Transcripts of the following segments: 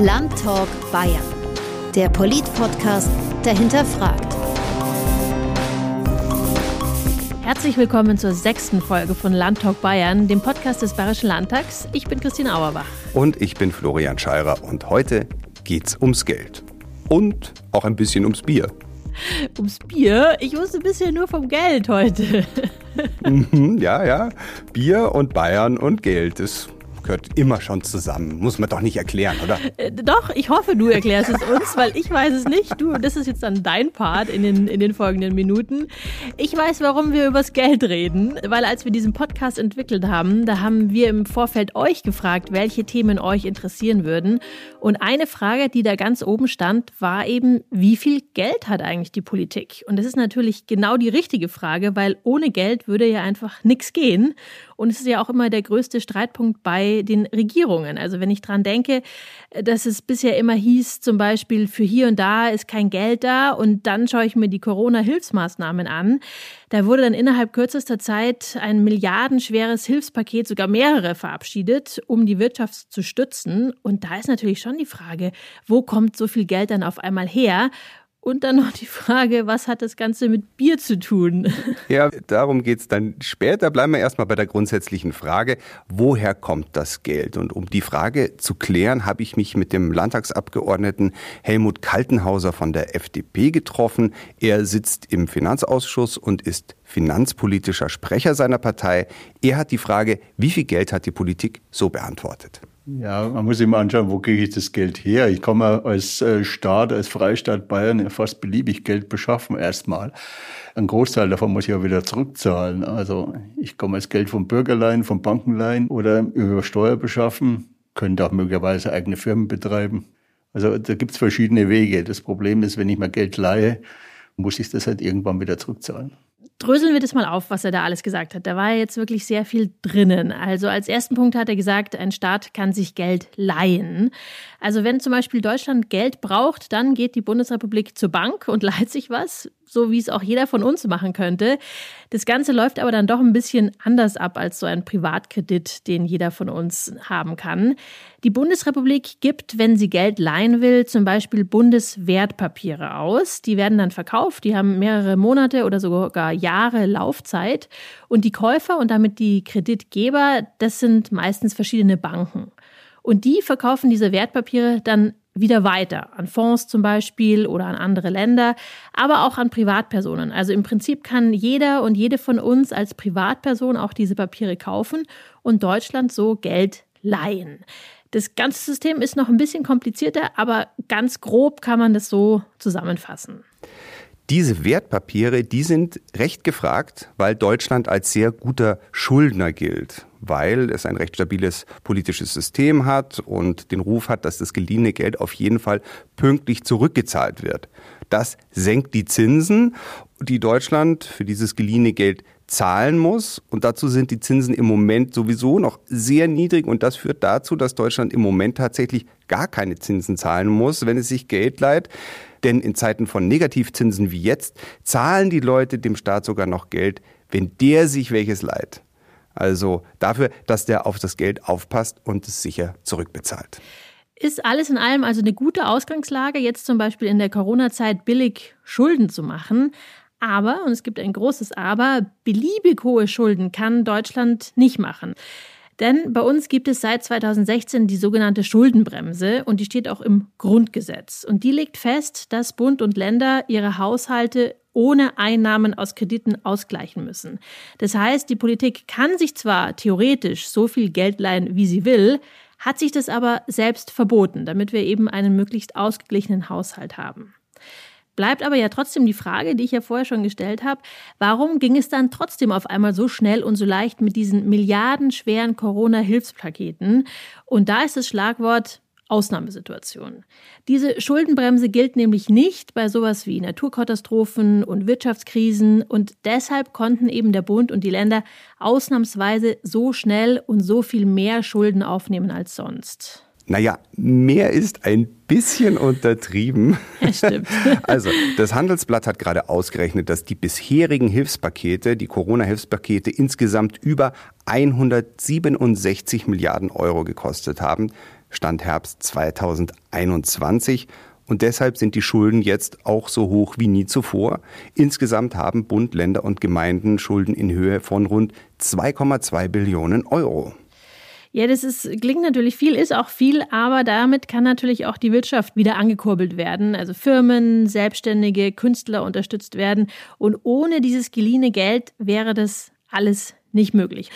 Landtalk Bayern. Der Polit-Podcast, der hinterfragt. Herzlich willkommen zur sechsten Folge von Landtalk Bayern, dem Podcast des Bayerischen Landtags. Ich bin Christine Auerbach. Und ich bin Florian Scheirer und heute geht's ums Geld. Und auch ein bisschen ums Bier. Ums Bier? Ich wusste bisher nur vom Geld heute. Mhm, ja, ja. Bier und Bayern und Geld. Das gehört immer schon zusammen. Muss man doch nicht erklären, oder? Äh, doch, ich hoffe, du erklärst es uns, weil ich weiß es nicht. Du, das ist jetzt dann dein Part in den, in den folgenden Minuten. Ich weiß, warum wir übers Geld reden, weil als wir diesen Podcast entwickelt haben, da haben wir im Vorfeld euch gefragt, welche Themen euch interessieren würden. Und eine Frage, die da ganz oben stand, war eben, wie viel Geld hat eigentlich die Politik? Und das ist natürlich genau die richtige Frage, weil ohne Geld würde ja einfach nichts gehen. Und es ist ja auch immer der größte Streitpunkt bei den Regierungen. Also wenn ich dran denke, dass es bisher immer hieß, zum Beispiel für hier und da ist kein Geld da und dann schaue ich mir die Corona-Hilfsmaßnahmen an. Da wurde dann innerhalb kürzester Zeit ein milliardenschweres Hilfspaket, sogar mehrere verabschiedet, um die Wirtschaft zu stützen. Und da ist natürlich schon die Frage, wo kommt so viel Geld dann auf einmal her? Und dann noch die Frage, was hat das Ganze mit Bier zu tun? Ja, darum geht es dann später. Bleiben wir erstmal bei der grundsätzlichen Frage, woher kommt das Geld? Und um die Frage zu klären, habe ich mich mit dem Landtagsabgeordneten Helmut Kaltenhauser von der FDP getroffen. Er sitzt im Finanzausschuss und ist finanzpolitischer Sprecher seiner Partei. Er hat die Frage, wie viel Geld hat die Politik so beantwortet. Ja, man muss immer anschauen, wo kriege ich das Geld her? Ich kann mir als äh, Staat, als Freistaat Bayern fast beliebig Geld beschaffen erstmal. Ein Großteil davon muss ich ja wieder zurückzahlen. Also ich mir das Geld vom Bürgerleihen, vom Bankenleihen oder über Steuer beschaffen, könnte auch möglicherweise eigene Firmen betreiben. Also da gibt's verschiedene Wege. Das Problem ist, wenn ich mir Geld leihe, muss ich das halt irgendwann wieder zurückzahlen dröseln wir das mal auf, was er da alles gesagt hat. Da war jetzt wirklich sehr viel drinnen. Also als ersten Punkt hat er gesagt, ein Staat kann sich Geld leihen. Also wenn zum Beispiel Deutschland Geld braucht, dann geht die Bundesrepublik zur Bank und leiht sich was so wie es auch jeder von uns machen könnte. Das Ganze läuft aber dann doch ein bisschen anders ab als so ein Privatkredit, den jeder von uns haben kann. Die Bundesrepublik gibt, wenn sie Geld leihen will, zum Beispiel Bundeswertpapiere aus. Die werden dann verkauft, die haben mehrere Monate oder sogar Jahre Laufzeit. Und die Käufer und damit die Kreditgeber, das sind meistens verschiedene Banken. Und die verkaufen diese Wertpapiere dann wieder weiter, an Fonds zum Beispiel oder an andere Länder, aber auch an Privatpersonen. Also im Prinzip kann jeder und jede von uns als Privatperson auch diese Papiere kaufen und Deutschland so Geld leihen. Das ganze System ist noch ein bisschen komplizierter, aber ganz grob kann man das so zusammenfassen. Diese Wertpapiere, die sind recht gefragt, weil Deutschland als sehr guter Schuldner gilt weil es ein recht stabiles politisches System hat und den Ruf hat, dass das geliehene Geld auf jeden Fall pünktlich zurückgezahlt wird. Das senkt die Zinsen, die Deutschland für dieses geliehene Geld zahlen muss. Und dazu sind die Zinsen im Moment sowieso noch sehr niedrig. Und das führt dazu, dass Deutschland im Moment tatsächlich gar keine Zinsen zahlen muss, wenn es sich Geld leiht. Denn in Zeiten von Negativzinsen wie jetzt zahlen die Leute dem Staat sogar noch Geld, wenn der sich welches leiht. Also dafür, dass der auf das Geld aufpasst und es sicher zurückbezahlt. Ist alles in allem also eine gute Ausgangslage, jetzt zum Beispiel in der Corona-Zeit billig Schulden zu machen. Aber, und es gibt ein großes Aber, beliebig hohe Schulden kann Deutschland nicht machen. Denn bei uns gibt es seit 2016 die sogenannte Schuldenbremse und die steht auch im Grundgesetz. Und die legt fest, dass Bund und Länder ihre Haushalte ohne Einnahmen aus Krediten ausgleichen müssen. Das heißt, die Politik kann sich zwar theoretisch so viel Geld leihen, wie sie will, hat sich das aber selbst verboten, damit wir eben einen möglichst ausgeglichenen Haushalt haben. Bleibt aber ja trotzdem die Frage, die ich ja vorher schon gestellt habe, warum ging es dann trotzdem auf einmal so schnell und so leicht mit diesen milliardenschweren Corona-Hilfspaketen? Und da ist das Schlagwort Ausnahmesituation. Diese Schuldenbremse gilt nämlich nicht bei sowas wie Naturkatastrophen und Wirtschaftskrisen und deshalb konnten eben der Bund und die Länder ausnahmsweise so schnell und so viel mehr Schulden aufnehmen als sonst. Naja, mehr ist ein bisschen untertrieben. Stimmt. Also, das Handelsblatt hat gerade ausgerechnet, dass die bisherigen Hilfspakete, die Corona-Hilfspakete, insgesamt über 167 Milliarden Euro gekostet haben. Stand Herbst 2021. Und deshalb sind die Schulden jetzt auch so hoch wie nie zuvor. Insgesamt haben Bund, Länder und Gemeinden Schulden in Höhe von rund 2,2 Billionen Euro. Ja, das ist, klingt natürlich viel, ist auch viel, aber damit kann natürlich auch die Wirtschaft wieder angekurbelt werden. Also Firmen, Selbstständige, Künstler unterstützt werden. Und ohne dieses geliehene Geld wäre das alles nicht möglich.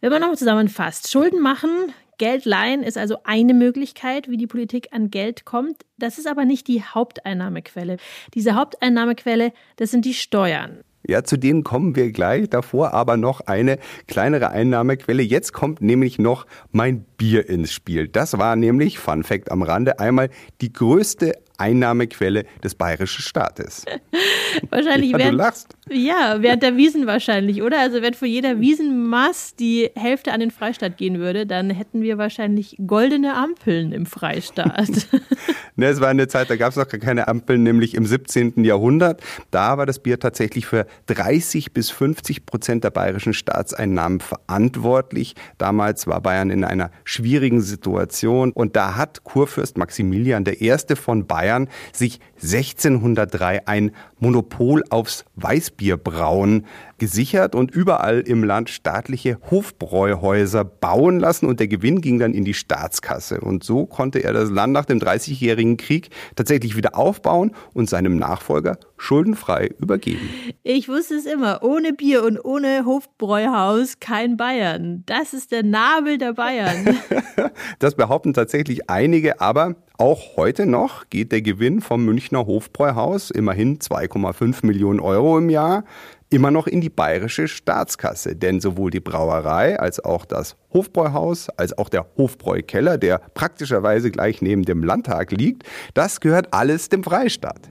Wenn man nochmal zusammenfasst, Schulden machen, Geld leihen ist also eine Möglichkeit, wie die Politik an Geld kommt. Das ist aber nicht die Haupteinnahmequelle. Diese Haupteinnahmequelle, das sind die Steuern. Ja, zu denen kommen wir gleich. Davor aber noch eine kleinere Einnahmequelle. Jetzt kommt nämlich noch mein Bier ins Spiel. Das war nämlich, Fun Fact am Rande, einmal die größte Einnahmequelle des bayerischen Staates. wahrscheinlich ja, während, du lachst. Ja, während der Wiesen wahrscheinlich, oder? Also wenn von jeder Wiesenmaß die Hälfte an den Freistaat gehen würde, dann hätten wir wahrscheinlich goldene Ampeln im Freistaat. ne, es war eine Zeit, da gab es noch gar keine Ampeln, nämlich im 17. Jahrhundert. Da war das Bier tatsächlich für 30 bis 50 Prozent der bayerischen Staatseinnahmen verantwortlich. Damals war Bayern in einer schwierigen Situation und da hat Kurfürst Maximilian I. von Bayern Bayern sich 1603 ein Monopol aufs Weißbierbrauen gesichert und überall im Land staatliche Hofbräuhäuser bauen lassen und der Gewinn ging dann in die Staatskasse. Und so konnte er das Land nach dem Dreißigjährigen Krieg tatsächlich wieder aufbauen und seinem Nachfolger schuldenfrei übergeben. Ich wusste es immer, ohne Bier und ohne Hofbräuhaus kein Bayern. Das ist der Nabel der Bayern. das behaupten tatsächlich einige, aber auch heute noch geht der Gewinn vom Münchner Hofbräuhaus, immerhin 2,5 Millionen Euro im Jahr, immer noch in die bayerische Staatskasse. Denn sowohl die Brauerei als auch das Hofbräuhaus, als auch der Hofbräukeller, der praktischerweise gleich neben dem Landtag liegt, das gehört alles dem Freistaat.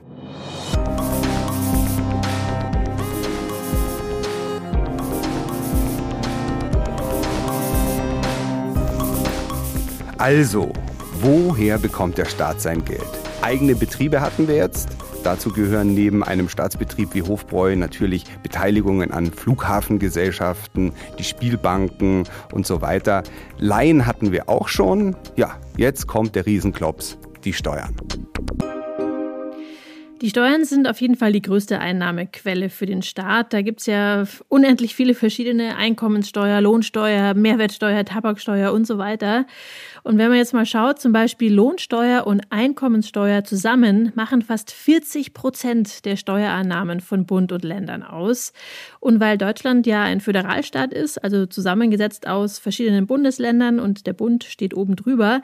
Also, woher bekommt der Staat sein Geld? Eigene Betriebe hatten wir jetzt. Dazu gehören neben einem Staatsbetrieb wie Hofbräu natürlich Beteiligungen an Flughafengesellschaften, die Spielbanken und so weiter. Laien hatten wir auch schon. Ja, jetzt kommt der Riesenklops, die Steuern. Die Steuern sind auf jeden Fall die größte Einnahmequelle für den Staat. Da gibt es ja unendlich viele verschiedene Einkommenssteuer, Lohnsteuer, Mehrwertsteuer, Tabaksteuer und so weiter. Und wenn man jetzt mal schaut, zum Beispiel Lohnsteuer und Einkommenssteuer zusammen machen fast 40 Prozent der Steuereinnahmen von Bund und Ländern aus. Und weil Deutschland ja ein Föderalstaat ist, also zusammengesetzt aus verschiedenen Bundesländern und der Bund steht oben drüber,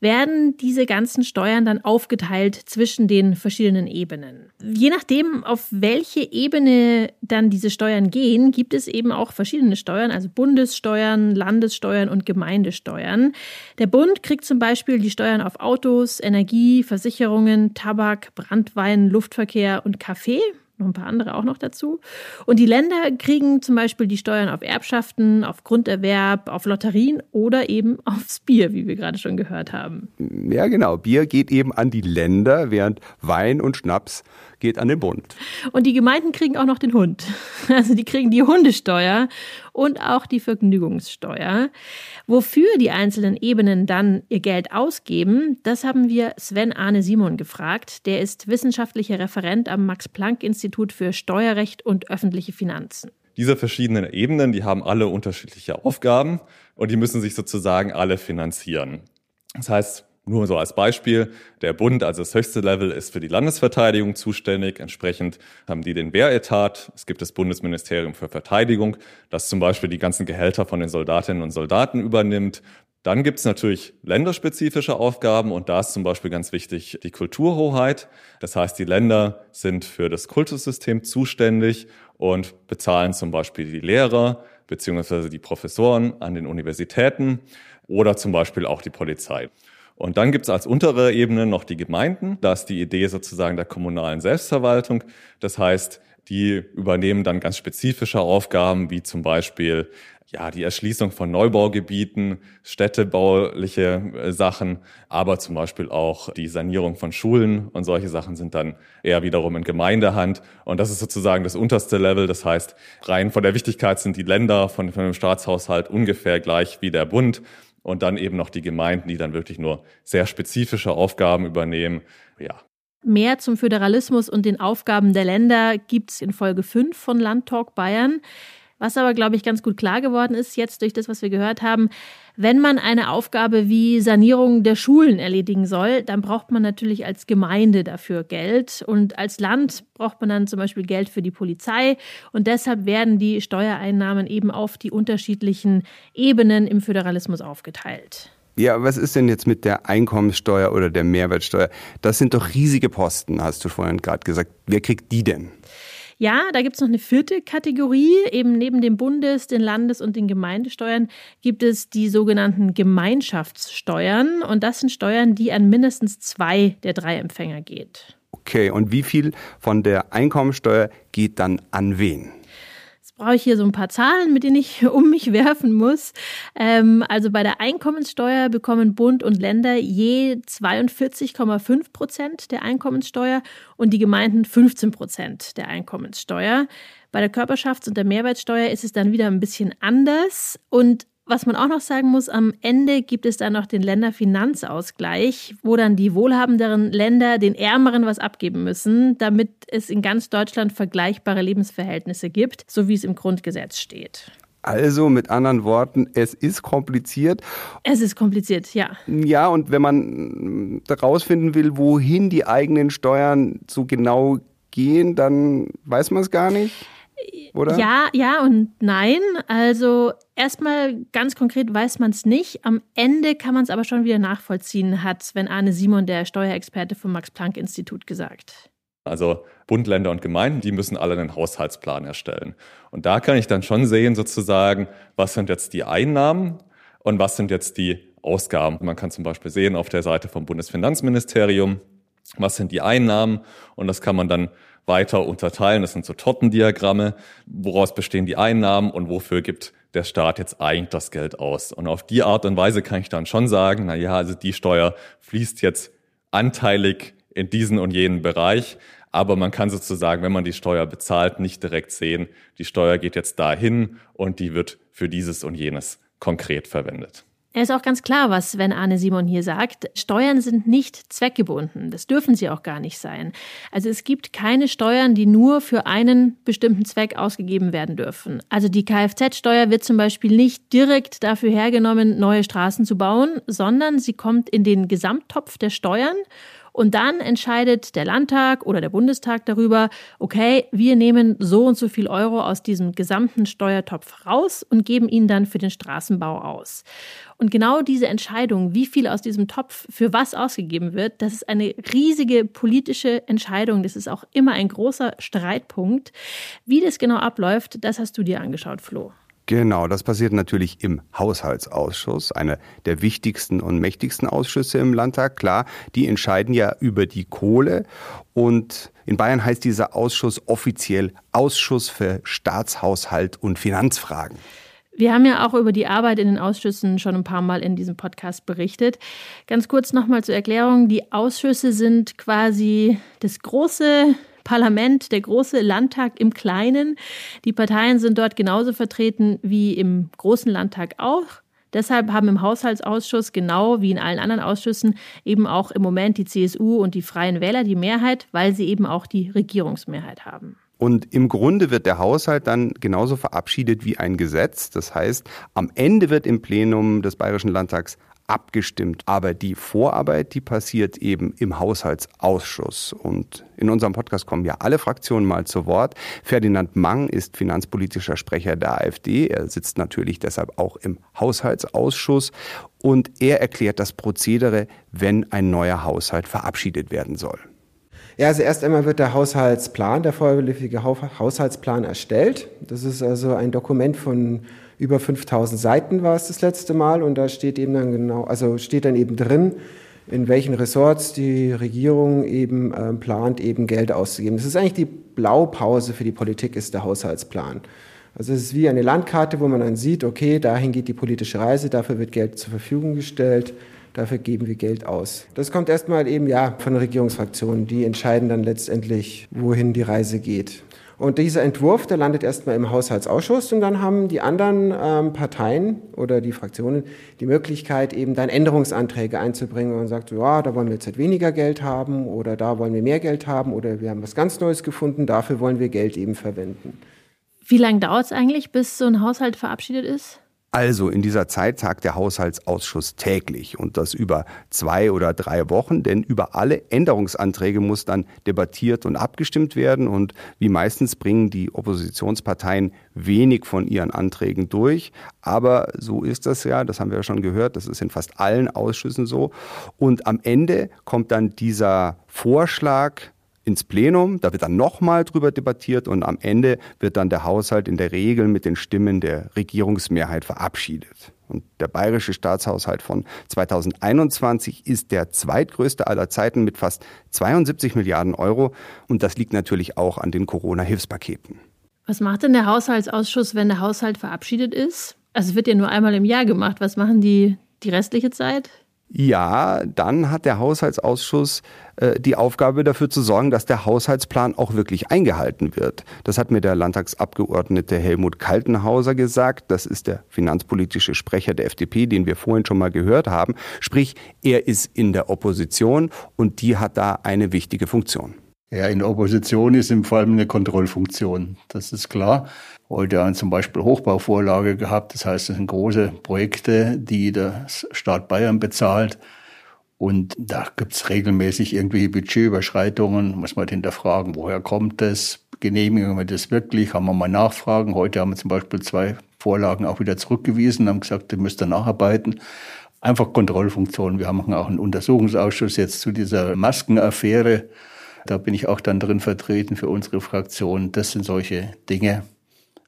werden diese ganzen Steuern dann aufgeteilt zwischen den verschiedenen Ebenen. Je nachdem, auf welche Ebene dann diese Steuern gehen, gibt es eben auch verschiedene Steuern, also Bundessteuern, Landessteuern und Gemeindesteuern. Der Bund kriegt zum Beispiel die Steuern auf Autos, Energie, Versicherungen, Tabak, Brandwein, Luftverkehr und Kaffee noch ein paar andere auch noch dazu. Und die Länder kriegen zum Beispiel die Steuern auf Erbschaften, auf Grunderwerb, auf Lotterien oder eben aufs Bier, wie wir gerade schon gehört haben. Ja, genau. Bier geht eben an die Länder, während Wein und Schnaps geht an den Bund. Und die Gemeinden kriegen auch noch den Hund. Also die kriegen die Hundesteuer und auch die Vergnügungssteuer. Wofür die einzelnen Ebenen dann ihr Geld ausgeben, das haben wir Sven Arne Simon gefragt. Der ist wissenschaftlicher Referent am Max-Planck-Institut für Steuerrecht und öffentliche Finanzen. Diese verschiedenen Ebenen, die haben alle unterschiedliche Aufgaben und die müssen sich sozusagen alle finanzieren. Das heißt, nur so als Beispiel, der Bund, also das höchste Level, ist für die Landesverteidigung zuständig. Entsprechend haben die den Wehretat. Es gibt das Bundesministerium für Verteidigung, das zum Beispiel die ganzen Gehälter von den Soldatinnen und Soldaten übernimmt. Dann gibt es natürlich länderspezifische Aufgaben und da ist zum Beispiel ganz wichtig die Kulturhoheit. Das heißt, die Länder sind für das Kultussystem zuständig und bezahlen zum Beispiel die Lehrer beziehungsweise die Professoren an den Universitäten oder zum Beispiel auch die Polizei. Und dann gibt es als untere Ebene noch die Gemeinden. Da ist die Idee sozusagen der kommunalen Selbstverwaltung. Das heißt, die übernehmen dann ganz spezifische Aufgaben, wie zum Beispiel ja, die Erschließung von Neubaugebieten, städtebauliche äh, Sachen, aber zum Beispiel auch die Sanierung von Schulen und solche Sachen sind dann eher wiederum in Gemeindehand. Und das ist sozusagen das unterste Level. Das heißt, rein von der Wichtigkeit sind die Länder von, von dem Staatshaushalt ungefähr gleich wie der Bund. Und dann eben noch die Gemeinden, die dann wirklich nur sehr spezifische Aufgaben übernehmen. Ja. Mehr zum Föderalismus und den Aufgaben der Länder gibt es in Folge 5 von Landtalk Bayern. Was aber, glaube ich, ganz gut klar geworden ist jetzt durch das, was wir gehört haben, wenn man eine Aufgabe wie Sanierung der Schulen erledigen soll, dann braucht man natürlich als Gemeinde dafür Geld. Und als Land braucht man dann zum Beispiel Geld für die Polizei. Und deshalb werden die Steuereinnahmen eben auf die unterschiedlichen Ebenen im Föderalismus aufgeteilt. Ja, was ist denn jetzt mit der Einkommenssteuer oder der Mehrwertsteuer? Das sind doch riesige Posten, hast du vorhin gerade gesagt. Wer kriegt die denn? Ja, da gibt es noch eine vierte Kategorie. Eben neben dem Bundes-, den Landes- und den Gemeindesteuern gibt es die sogenannten Gemeinschaftssteuern. Und das sind Steuern, die an mindestens zwei der drei Empfänger geht. Okay, und wie viel von der Einkommensteuer geht dann an wen? Brauche ich hier so ein paar Zahlen, mit denen ich um mich werfen muss. Ähm, also bei der Einkommenssteuer bekommen Bund und Länder je 42,5 Prozent der Einkommenssteuer und die Gemeinden 15 Prozent der Einkommenssteuer. Bei der Körperschafts- und der Mehrwertsteuer ist es dann wieder ein bisschen anders und was man auch noch sagen muss, am Ende gibt es dann noch den Länderfinanzausgleich, wo dann die wohlhabenderen Länder den ärmeren was abgeben müssen, damit es in ganz Deutschland vergleichbare Lebensverhältnisse gibt, so wie es im Grundgesetz steht. Also mit anderen Worten, es ist kompliziert. Es ist kompliziert, ja. Ja, und wenn man herausfinden will, wohin die eigenen Steuern so genau gehen, dann weiß man es gar nicht oder? Ja, ja und nein. Also erstmal ganz konkret weiß man es nicht. Am Ende kann man es aber schon wieder nachvollziehen, hat Sven Arne Simon, der Steuerexperte vom Max-Planck-Institut, gesagt. Also Bund, Länder und Gemeinden, die müssen alle einen Haushaltsplan erstellen. Und da kann ich dann schon sehen, sozusagen, was sind jetzt die Einnahmen und was sind jetzt die Ausgaben. Man kann zum Beispiel sehen auf der Seite vom Bundesfinanzministerium, was sind die Einnahmen und das kann man dann weiter unterteilen. Das sind so Tortendiagramme, woraus bestehen die Einnahmen und wofür gibt der Staat jetzt eigentlich das Geld aus. Und auf die Art und Weise kann ich dann schon sagen, na ja, also die Steuer fließt jetzt anteilig in diesen und jenen Bereich. Aber man kann sozusagen, wenn man die Steuer bezahlt, nicht direkt sehen, die Steuer geht jetzt dahin und die wird für dieses und jenes konkret verwendet. Er ist auch ganz klar, was Sven Arne Simon hier sagt. Steuern sind nicht zweckgebunden. Das dürfen sie auch gar nicht sein. Also es gibt keine Steuern, die nur für einen bestimmten Zweck ausgegeben werden dürfen. Also die Kfz-Steuer wird zum Beispiel nicht direkt dafür hergenommen, neue Straßen zu bauen, sondern sie kommt in den Gesamttopf der Steuern und dann entscheidet der Landtag oder der Bundestag darüber, okay, wir nehmen so und so viel Euro aus diesem gesamten Steuertopf raus und geben ihn dann für den Straßenbau aus. Und genau diese Entscheidung, wie viel aus diesem Topf für was ausgegeben wird, das ist eine riesige politische Entscheidung. Das ist auch immer ein großer Streitpunkt. Wie das genau abläuft, das hast du dir angeschaut, Flo. Genau, das passiert natürlich im Haushaltsausschuss, einer der wichtigsten und mächtigsten Ausschüsse im Landtag. Klar, die entscheiden ja über die Kohle und in Bayern heißt dieser Ausschuss offiziell Ausschuss für Staatshaushalt und Finanzfragen. Wir haben ja auch über die Arbeit in den Ausschüssen schon ein paar Mal in diesem Podcast berichtet. Ganz kurz nochmal zur Erklärung. Die Ausschüsse sind quasi das große Parlament, der große Landtag im Kleinen. Die Parteien sind dort genauso vertreten wie im großen Landtag auch. Deshalb haben im Haushaltsausschuss, genau wie in allen anderen Ausschüssen, eben auch im Moment die CSU und die Freien Wähler die Mehrheit, weil sie eben auch die Regierungsmehrheit haben. Und im Grunde wird der Haushalt dann genauso verabschiedet wie ein Gesetz. Das heißt, am Ende wird im Plenum des Bayerischen Landtags abgestimmt. Aber die Vorarbeit, die passiert eben im Haushaltsausschuss. Und in unserem Podcast kommen ja alle Fraktionen mal zu Wort. Ferdinand Mang ist finanzpolitischer Sprecher der AfD. Er sitzt natürlich deshalb auch im Haushaltsausschuss. Und er erklärt das Prozedere, wenn ein neuer Haushalt verabschiedet werden soll. Ja, also erst einmal wird der Haushaltsplan, der vorläufige Haushaltsplan erstellt. Das ist also ein Dokument von über 5000 Seiten war es das letzte Mal und da steht eben dann genau, also steht dann eben drin, in welchen Ressorts die Regierung eben äh, plant, eben Geld auszugeben. Das ist eigentlich die Blaupause für die Politik, ist der Haushaltsplan. Also es ist wie eine Landkarte, wo man dann sieht, okay, dahin geht die politische Reise, dafür wird Geld zur Verfügung gestellt, dafür geben wir Geld aus. Das kommt erstmal eben ja von Regierungsfraktionen, die entscheiden dann letztendlich, wohin die Reise geht. Und dieser Entwurf, der landet erstmal im Haushaltsausschuss und dann haben die anderen ähm, Parteien oder die Fraktionen die Möglichkeit, eben dann Änderungsanträge einzubringen und sagt, ja, da wollen wir jetzt halt weniger Geld haben oder da wollen wir mehr Geld haben oder wir haben was ganz Neues gefunden, dafür wollen wir Geld eben verwenden. Wie lange dauert es eigentlich, bis so ein Haushalt verabschiedet ist? Also in dieser Zeit tagt der Haushaltsausschuss täglich und das über zwei oder drei Wochen, denn über alle Änderungsanträge muss dann debattiert und abgestimmt werden und wie meistens bringen die Oppositionsparteien wenig von ihren Anträgen durch, aber so ist das ja, das haben wir ja schon gehört, das ist in fast allen Ausschüssen so. Und am Ende kommt dann dieser Vorschlag ins Plenum, da wird dann nochmal drüber debattiert und am Ende wird dann der Haushalt in der Regel mit den Stimmen der Regierungsmehrheit verabschiedet. Und der bayerische Staatshaushalt von 2021 ist der zweitgrößte aller Zeiten mit fast 72 Milliarden Euro. Und das liegt natürlich auch an den Corona-Hilfspaketen. Was macht denn der Haushaltsausschuss, wenn der Haushalt verabschiedet ist? Also es wird ja nur einmal im Jahr gemacht. Was machen die die restliche Zeit? Ja, dann hat der Haushaltsausschuss äh, die Aufgabe dafür zu sorgen, dass der Haushaltsplan auch wirklich eingehalten wird. Das hat mir der Landtagsabgeordnete Helmut Kaltenhauser gesagt. Das ist der finanzpolitische Sprecher der FDP, den wir vorhin schon mal gehört haben. Sprich, er ist in der Opposition und die hat da eine wichtige Funktion. Ja, in der Opposition ist im Fall eine Kontrollfunktion. Das ist klar. Heute haben zum Beispiel Hochbauvorlage gehabt. Das heißt, das sind große Projekte, die der Staat Bayern bezahlt. Und da gibt's regelmäßig irgendwelche Budgetüberschreitungen. Muss man hinterfragen, woher kommt das? Genehmigen wir das wirklich? Haben wir mal nachfragen? Heute haben wir zum Beispiel zwei Vorlagen auch wieder zurückgewiesen, haben gesagt, ihr müsst da nacharbeiten. Einfach Kontrollfunktion. Wir haben auch einen Untersuchungsausschuss jetzt zu dieser Maskenaffäre. Da bin ich auch dann drin vertreten für unsere Fraktion. Das sind solche Dinge,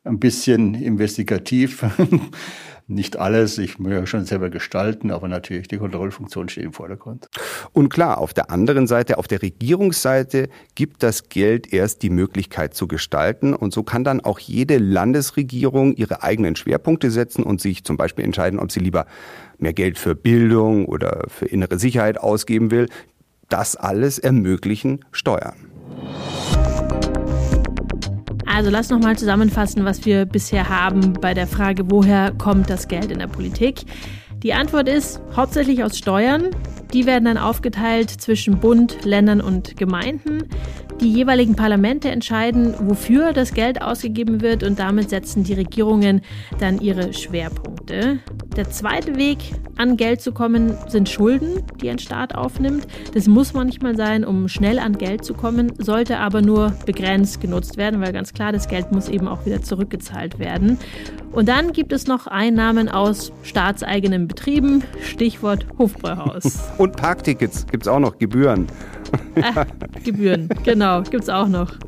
ein bisschen investigativ. Nicht alles, ich muss ja schon selber gestalten, aber natürlich die Kontrollfunktion steht im Vordergrund. Und klar, auf der anderen Seite, auf der Regierungsseite gibt das Geld erst die Möglichkeit zu gestalten und so kann dann auch jede Landesregierung ihre eigenen Schwerpunkte setzen und sich zum Beispiel entscheiden, ob sie lieber mehr Geld für Bildung oder für innere Sicherheit ausgeben will. Das alles ermöglichen Steuern. Also lass noch mal zusammenfassen, was wir bisher haben bei der Frage, woher kommt das Geld in der Politik? Die Antwort ist hauptsächlich aus Steuern. Die werden dann aufgeteilt zwischen Bund, Ländern und Gemeinden. Die jeweiligen Parlamente entscheiden, wofür das Geld ausgegeben wird und damit setzen die Regierungen dann ihre Schwerpunkte. Der zweite Weg, an Geld zu kommen, sind Schulden, die ein Staat aufnimmt. Das muss manchmal sein, um schnell an Geld zu kommen, sollte aber nur begrenzt genutzt werden, weil ganz klar, das Geld muss eben auch wieder zurückgezahlt werden. Und dann gibt es noch Einnahmen aus staatseigenen Betrieben, Stichwort Hofbräuhaus. Und Parktickets gibt es auch noch, Gebühren. Äh, Gebühren, genau, gibt es auch noch.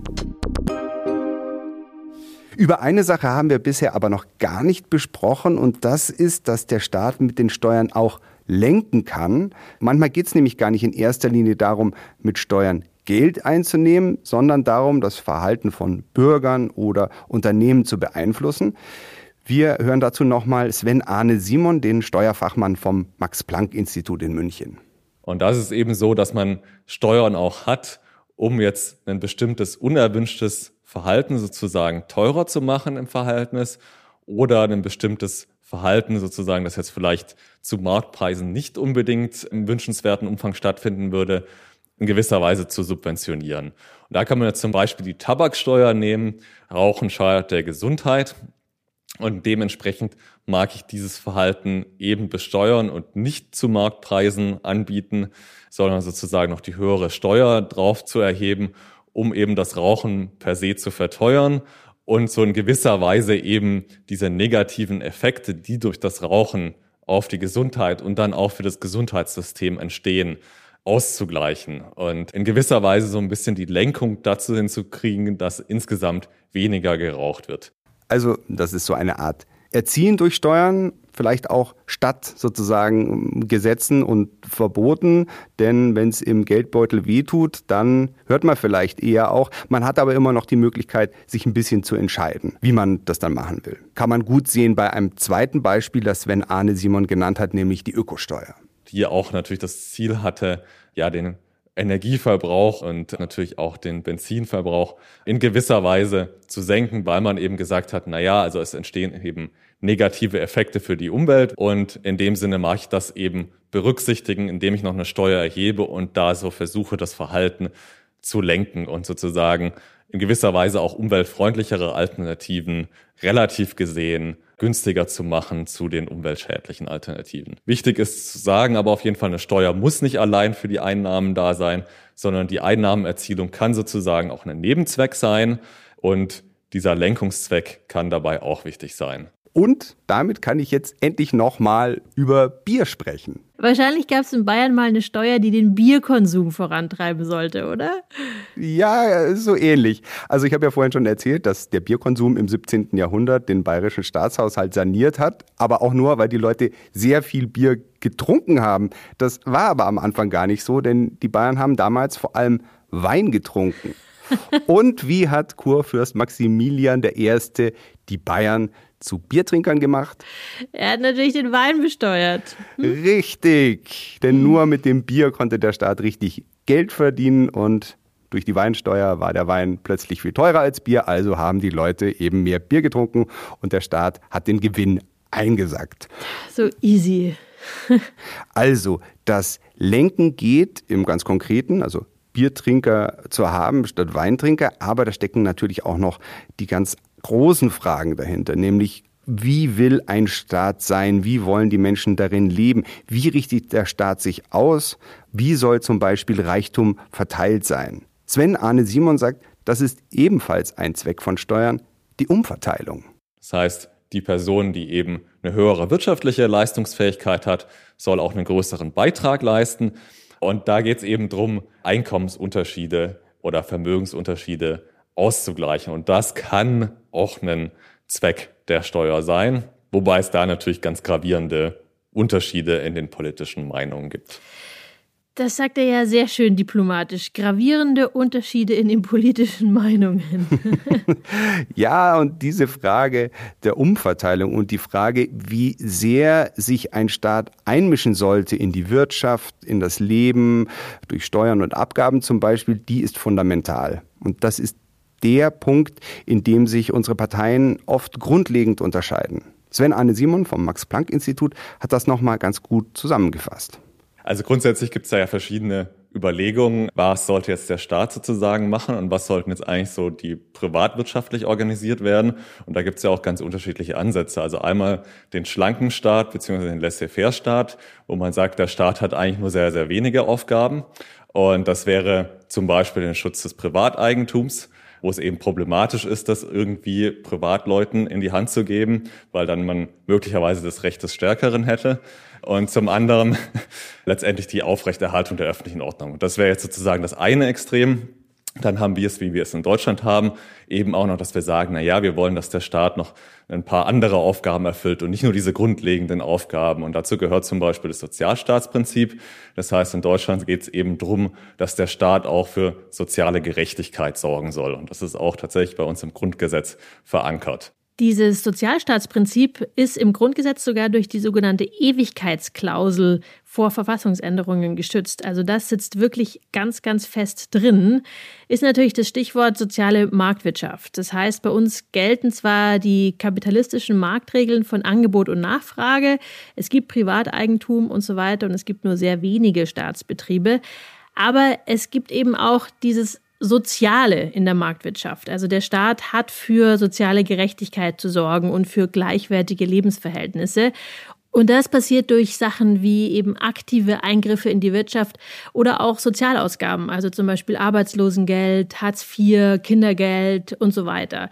Über eine Sache haben wir bisher aber noch gar nicht besprochen und das ist, dass der Staat mit den Steuern auch lenken kann. Manchmal geht es nämlich gar nicht in erster Linie darum, mit Steuern Geld einzunehmen, sondern darum, das Verhalten von Bürgern oder Unternehmen zu beeinflussen. Wir hören dazu nochmal Sven Arne Simon, den Steuerfachmann vom Max-Planck-Institut in München. Und das ist eben so, dass man Steuern auch hat, um jetzt ein bestimmtes unerwünschtes Verhalten sozusagen teurer zu machen im Verhältnis oder ein bestimmtes Verhalten sozusagen, das jetzt vielleicht zu Marktpreisen nicht unbedingt im wünschenswerten Umfang stattfinden würde, in gewisser Weise zu subventionieren. Und da kann man jetzt zum Beispiel die Tabaksteuer nehmen. Rauchen schadet der Gesundheit. Und dementsprechend mag ich dieses Verhalten eben besteuern und nicht zu Marktpreisen anbieten, sondern sozusagen noch die höhere Steuer drauf zu erheben, um eben das Rauchen per se zu verteuern und so in gewisser Weise eben diese negativen Effekte, die durch das Rauchen auf die Gesundheit und dann auch für das Gesundheitssystem entstehen, auszugleichen und in gewisser Weise so ein bisschen die Lenkung dazu hinzukriegen, dass insgesamt weniger geraucht wird. Also das ist so eine Art Erziehen durch Steuern, vielleicht auch statt sozusagen Gesetzen und Verboten. Denn wenn es im Geldbeutel wehtut, dann hört man vielleicht eher auch. Man hat aber immer noch die Möglichkeit, sich ein bisschen zu entscheiden, wie man das dann machen will. Kann man gut sehen bei einem zweiten Beispiel, das Sven Arne Simon genannt hat, nämlich die Ökosteuer. Die auch natürlich das Ziel hatte, ja, den Energieverbrauch und natürlich auch den Benzinverbrauch in gewisser Weise zu senken, weil man eben gesagt hat, na ja, also es entstehen eben negative Effekte für die Umwelt. Und in dem Sinne mache ich das eben berücksichtigen, indem ich noch eine Steuer erhebe und da so versuche, das Verhalten zu lenken und sozusagen in gewisser Weise auch umweltfreundlichere Alternativen relativ gesehen günstiger zu machen zu den umweltschädlichen Alternativen. Wichtig ist zu sagen, aber auf jeden Fall eine Steuer muss nicht allein für die Einnahmen da sein, sondern die Einnahmenerzielung kann sozusagen auch ein Nebenzweck sein und dieser Lenkungszweck kann dabei auch wichtig sein. Und damit kann ich jetzt endlich nochmal über Bier sprechen. Wahrscheinlich gab es in Bayern mal eine Steuer, die den Bierkonsum vorantreiben sollte, oder? Ja, so ähnlich. Also ich habe ja vorhin schon erzählt, dass der Bierkonsum im 17. Jahrhundert den bayerischen Staatshaushalt saniert hat, aber auch nur, weil die Leute sehr viel Bier getrunken haben. Das war aber am Anfang gar nicht so, denn die Bayern haben damals vor allem Wein getrunken. Und wie hat Kurfürst Maximilian I. die Bayern zu Biertrinkern gemacht? Er hat natürlich den Wein besteuert. Hm? Richtig, denn nur mit dem Bier konnte der Staat richtig Geld verdienen und durch die Weinsteuer war der Wein plötzlich viel teurer als Bier, also haben die Leute eben mehr Bier getrunken und der Staat hat den Gewinn eingesackt. So easy. also, das Lenken geht im ganz Konkreten, also Biertrinker zu haben statt Weintrinker, aber da stecken natürlich auch noch die ganz großen Fragen dahinter, nämlich wie will ein Staat sein? Wie wollen die Menschen darin leben? Wie richtet der Staat sich aus? Wie soll zum Beispiel Reichtum verteilt sein? Sven Arne Simon sagt, das ist ebenfalls ein Zweck von Steuern, die Umverteilung. Das heißt, die Person, die eben eine höhere wirtschaftliche Leistungsfähigkeit hat, soll auch einen größeren Beitrag leisten. Und da geht es eben darum, Einkommensunterschiede oder Vermögensunterschiede auszugleichen. Und das kann auch ein Zweck der Steuer sein, wobei es da natürlich ganz gravierende Unterschiede in den politischen Meinungen gibt. Das sagt er ja sehr schön diplomatisch. Gravierende Unterschiede in den politischen Meinungen. ja, und diese Frage der Umverteilung und die Frage, wie sehr sich ein Staat einmischen sollte in die Wirtschaft, in das Leben, durch Steuern und Abgaben zum Beispiel, die ist fundamental. Und das ist der Punkt, in dem sich unsere Parteien oft grundlegend unterscheiden. Sven Arne Simon vom Max-Planck-Institut hat das nochmal ganz gut zusammengefasst. Also grundsätzlich gibt es da ja verschiedene Überlegungen, was sollte jetzt der Staat sozusagen machen und was sollten jetzt eigentlich so die privatwirtschaftlich organisiert werden. Und da gibt es ja auch ganz unterschiedliche Ansätze. Also einmal den schlanken Staat bzw. den Laissez-faire-Staat, wo man sagt, der Staat hat eigentlich nur sehr, sehr wenige Aufgaben. Und das wäre zum Beispiel den Schutz des Privateigentums wo es eben problematisch ist, das irgendwie Privatleuten in die Hand zu geben, weil dann man möglicherweise das Recht des Stärkeren hätte und zum anderen letztendlich die Aufrechterhaltung der öffentlichen Ordnung. Das wäre jetzt sozusagen das eine Extrem. Dann haben wir es, wie wir es in Deutschland haben, eben auch noch, dass wir sagen, na ja, wir wollen, dass der Staat noch ein paar andere Aufgaben erfüllt und nicht nur diese grundlegenden Aufgaben. Und dazu gehört zum Beispiel das Sozialstaatsprinzip. Das heißt, in Deutschland geht es eben drum, dass der Staat auch für soziale Gerechtigkeit sorgen soll. Und das ist auch tatsächlich bei uns im Grundgesetz verankert. Dieses Sozialstaatsprinzip ist im Grundgesetz sogar durch die sogenannte Ewigkeitsklausel vor Verfassungsänderungen gestützt. Also das sitzt wirklich ganz, ganz fest drin. Ist natürlich das Stichwort soziale Marktwirtschaft. Das heißt, bei uns gelten zwar die kapitalistischen Marktregeln von Angebot und Nachfrage, es gibt Privateigentum und so weiter und es gibt nur sehr wenige Staatsbetriebe. Aber es gibt eben auch dieses Soziale in der Marktwirtschaft. Also der Staat hat für soziale Gerechtigkeit zu sorgen und für gleichwertige Lebensverhältnisse. Und das passiert durch Sachen wie eben aktive Eingriffe in die Wirtschaft oder auch Sozialausgaben, also zum Beispiel Arbeitslosengeld, Hartz IV, Kindergeld und so weiter.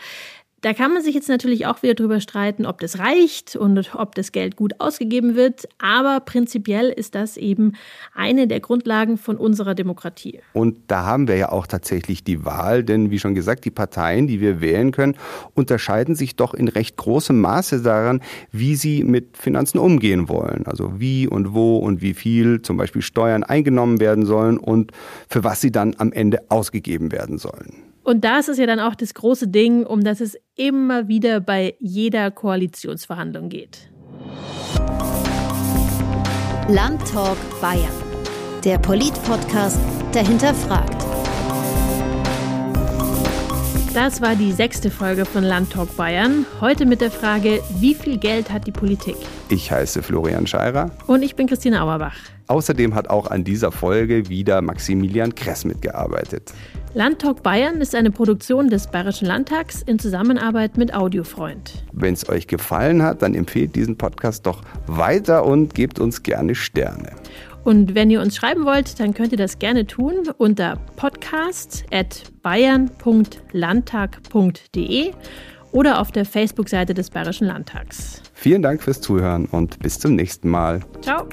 Da kann man sich jetzt natürlich auch wieder drüber streiten, ob das reicht und ob das Geld gut ausgegeben wird. Aber prinzipiell ist das eben eine der Grundlagen von unserer Demokratie. Und da haben wir ja auch tatsächlich die Wahl, denn wie schon gesagt, die Parteien, die wir wählen können, unterscheiden sich doch in recht großem Maße daran, wie sie mit Finanzen umgehen wollen. Also wie und wo und wie viel zum Beispiel Steuern eingenommen werden sollen und für was sie dann am Ende ausgegeben werden sollen. Und das ist ja dann auch das große Ding, um das es immer wieder bei jeder Koalitionsverhandlung geht. Landtalk Bayern. Der Polit-Podcast, der hinterfragt. Das war die sechste Folge von Landtalk Bayern. Heute mit der Frage, wie viel Geld hat die Politik? Ich heiße Florian Scheirer. Und ich bin Christine Auerbach. Außerdem hat auch an dieser Folge wieder Maximilian Kress mitgearbeitet. Landtalk Bayern ist eine Produktion des Bayerischen Landtags in Zusammenarbeit mit Audiofreund. Wenn es euch gefallen hat, dann empfehlt diesen Podcast doch weiter und gebt uns gerne Sterne. Und wenn ihr uns schreiben wollt, dann könnt ihr das gerne tun unter podcast.bayern.landtag.de oder auf der Facebook-Seite des Bayerischen Landtags. Vielen Dank fürs Zuhören und bis zum nächsten Mal. Ciao.